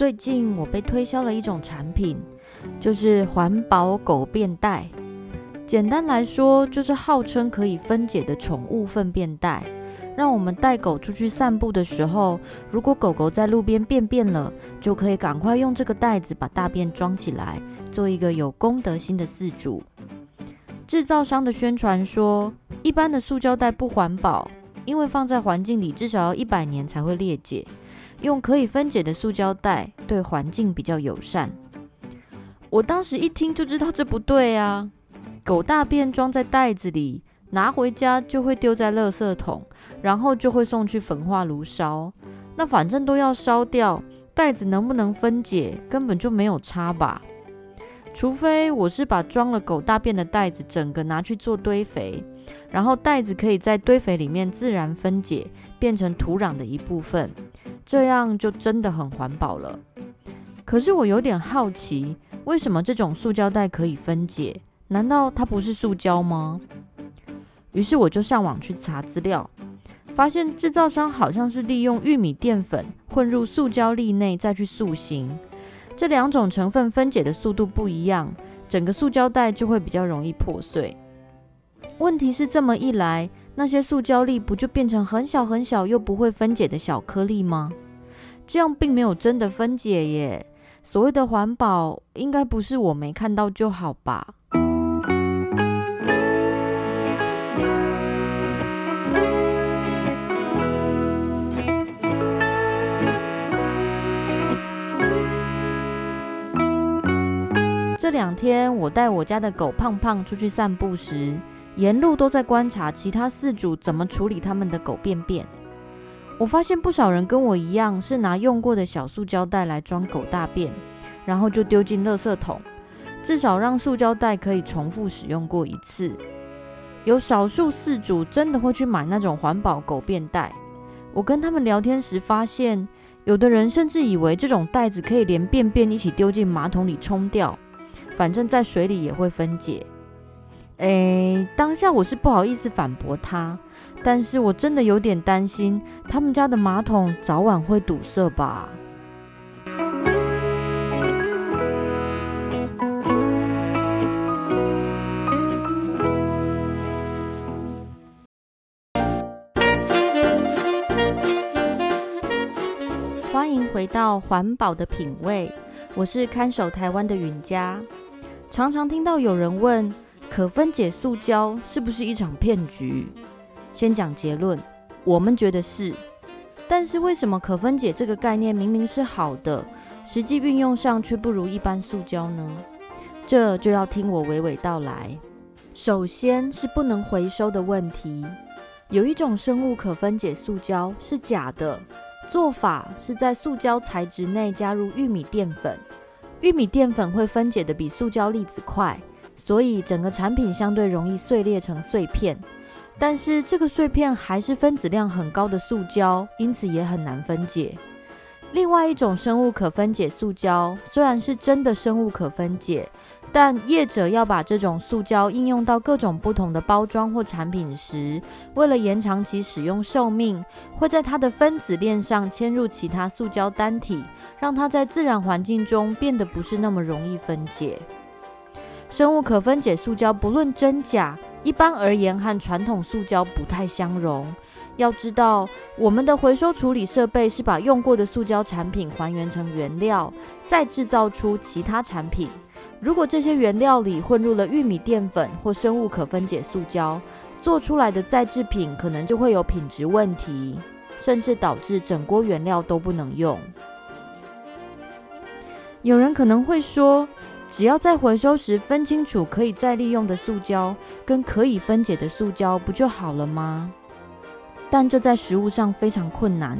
最近我被推销了一种产品，就是环保狗便袋。简单来说，就是号称可以分解的宠物粪便袋，让我们带狗出去散步的时候，如果狗狗在路边便便了，就可以赶快用这个袋子把大便装起来，做一个有公德心的饲主。制造商的宣传说，一般的塑胶袋不环保，因为放在环境里至少要一百年才会裂解。用可以分解的塑胶袋对环境比较友善。我当时一听就知道这不对啊！狗大便装在袋子里，拿回家就会丢在垃圾桶，然后就会送去焚化炉烧。那反正都要烧掉，袋子能不能分解根本就没有差吧？除非我是把装了狗大便的袋子整个拿去做堆肥，然后袋子可以在堆肥里面自然分解，变成土壤的一部分。这样就真的很环保了。可是我有点好奇，为什么这种塑胶袋可以分解？难道它不是塑胶吗？于是我就上网去查资料，发现制造商好像是利用玉米淀粉混入塑胶粒内再去塑形。这两种成分分解的速度不一样，整个塑胶袋就会比较容易破碎。问题是这么一来，那些塑胶粒不就变成很小很小又不会分解的小颗粒吗？这样并没有真的分解耶。所谓的环保，应该不是我没看到就好吧？这两天我带我家的狗胖胖出去散步时，沿路都在观察其他饲主怎么处理他们的狗便便。我发现不少人跟我一样，是拿用过的小塑胶袋来装狗大便，然后就丢进垃圾桶，至少让塑胶袋可以重复使用过一次。有少数饲主真的会去买那种环保狗便袋。我跟他们聊天时发现，有的人甚至以为这种袋子可以连便便一起丢进马桶里冲掉，反正在水里也会分解。诶，当下我是不好意思反驳他，但是我真的有点担心，他们家的马桶早晚会堵塞吧。欢迎回到环保的品味，我是看守台湾的允嘉。常常听到有人问，可分解塑胶是不是一场骗局？先讲结论，我们觉得是。但是为什么可分解这个概念明明是好的，实际运用上却不如一般塑胶呢？这就要听我娓娓道来。首先是不能回收的问题。有一种生物可分解塑胶是假的，做法是在塑胶材质内加入玉米淀粉，玉米淀粉会分解得比塑胶粒子快。所以整个产品相对容易碎裂成碎片，但是这个碎片还是分子量很高的塑胶，因此也很难分解。另外一种生物可分解塑胶，虽然是真的生物可分解，但业者要把这种塑胶应用到各种不同的包装或产品时，为了延长其使用寿命，会在它的分子链上嵌入其他塑胶单体，让它在自然环境中变得不是那么容易分解。生物可分解塑胶不论真假，一般而言和传统塑胶不太相容，要知道，我们的回收处理设备是把用过的塑胶产品还原成原料，再制造出其他产品。如果这些原料里混入了玉米淀粉或生物可分解塑胶，做出来的再制品可能就会有品质问题，甚至导致整锅原料都不能用。有人可能会说，只要在回收时分清楚可以再利用的塑胶跟可以分解的塑胶，不就好了吗？但这在实务上非常困难，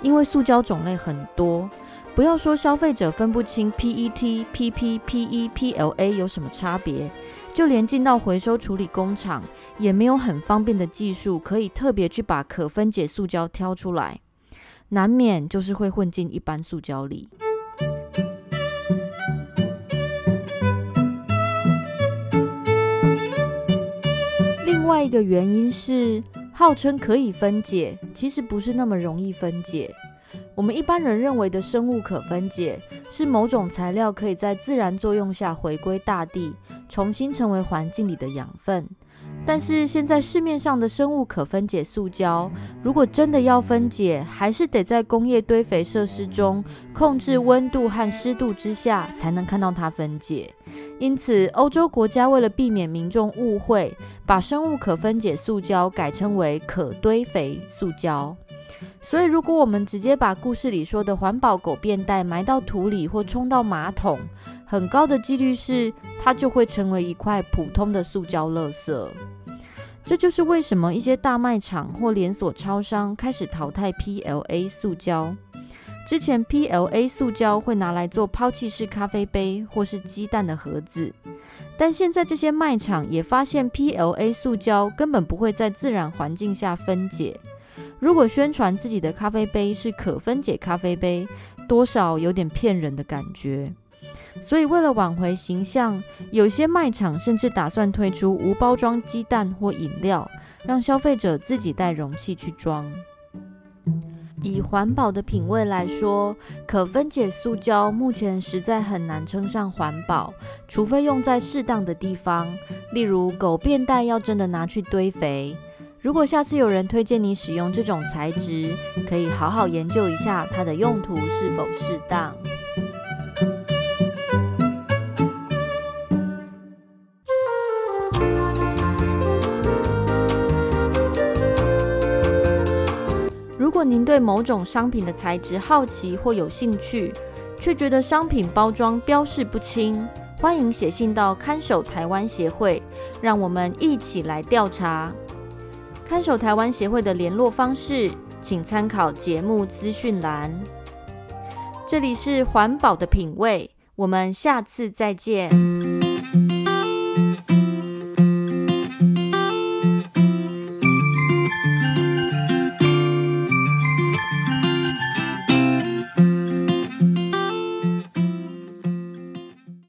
因为塑胶种类很多，不要说消费者分不清 PET、PP、PE、PLA 有什么差别，就连进到回收处理工厂，也没有很方便的技术可以特别去把可分解塑胶挑出来，难免就是会混进一般塑胶里。一个原因是，号称可以分解，其实不是那么容易分解。我们一般人认为的生物可分解，是某种材料可以在自然作用下回归大地，重新成为环境里的养分。但是现在市面上的生物可分解塑胶，如果真的要分解，还是得在工业堆肥设施中控制温度和湿度之下，才能看到它分解。因此，欧洲国家为了避免民众误会，把生物可分解塑胶改称为可堆肥塑胶。所以，如果我们直接把故事里说的环保狗便袋埋到土里或冲到马桶，很高的几率是它就会成为一块普通的塑胶垃圾。这就是为什么一些大卖场或连锁超商开始淘汰 PLA 塑胶。之前 PLA 塑胶会拿来做抛弃式咖啡杯或是鸡蛋的盒子，但现在这些卖场也发现 PLA 塑胶根本不会在自然环境下分解。如果宣传自己的咖啡杯是可分解咖啡杯，多少有点骗人的感觉。所以为了挽回形象，有些卖场甚至打算推出无包装鸡蛋或饮料，让消费者自己带容器去装。以环保的品味来说，可分解塑胶目前实在很难称上环保，除非用在适当的地方，例如狗便袋要真的拿去堆肥。如果下次有人推荐你使用这种材质，可以好好研究一下它的用途是否适当。如果您对某种商品的材质好奇或有兴趣，却觉得商品包装标示不清，欢迎写信到看守台湾协会，让我们一起来调查。看守台湾协会的联络方式，请参考节目资讯栏。这里是环保的品味，我们下次再见。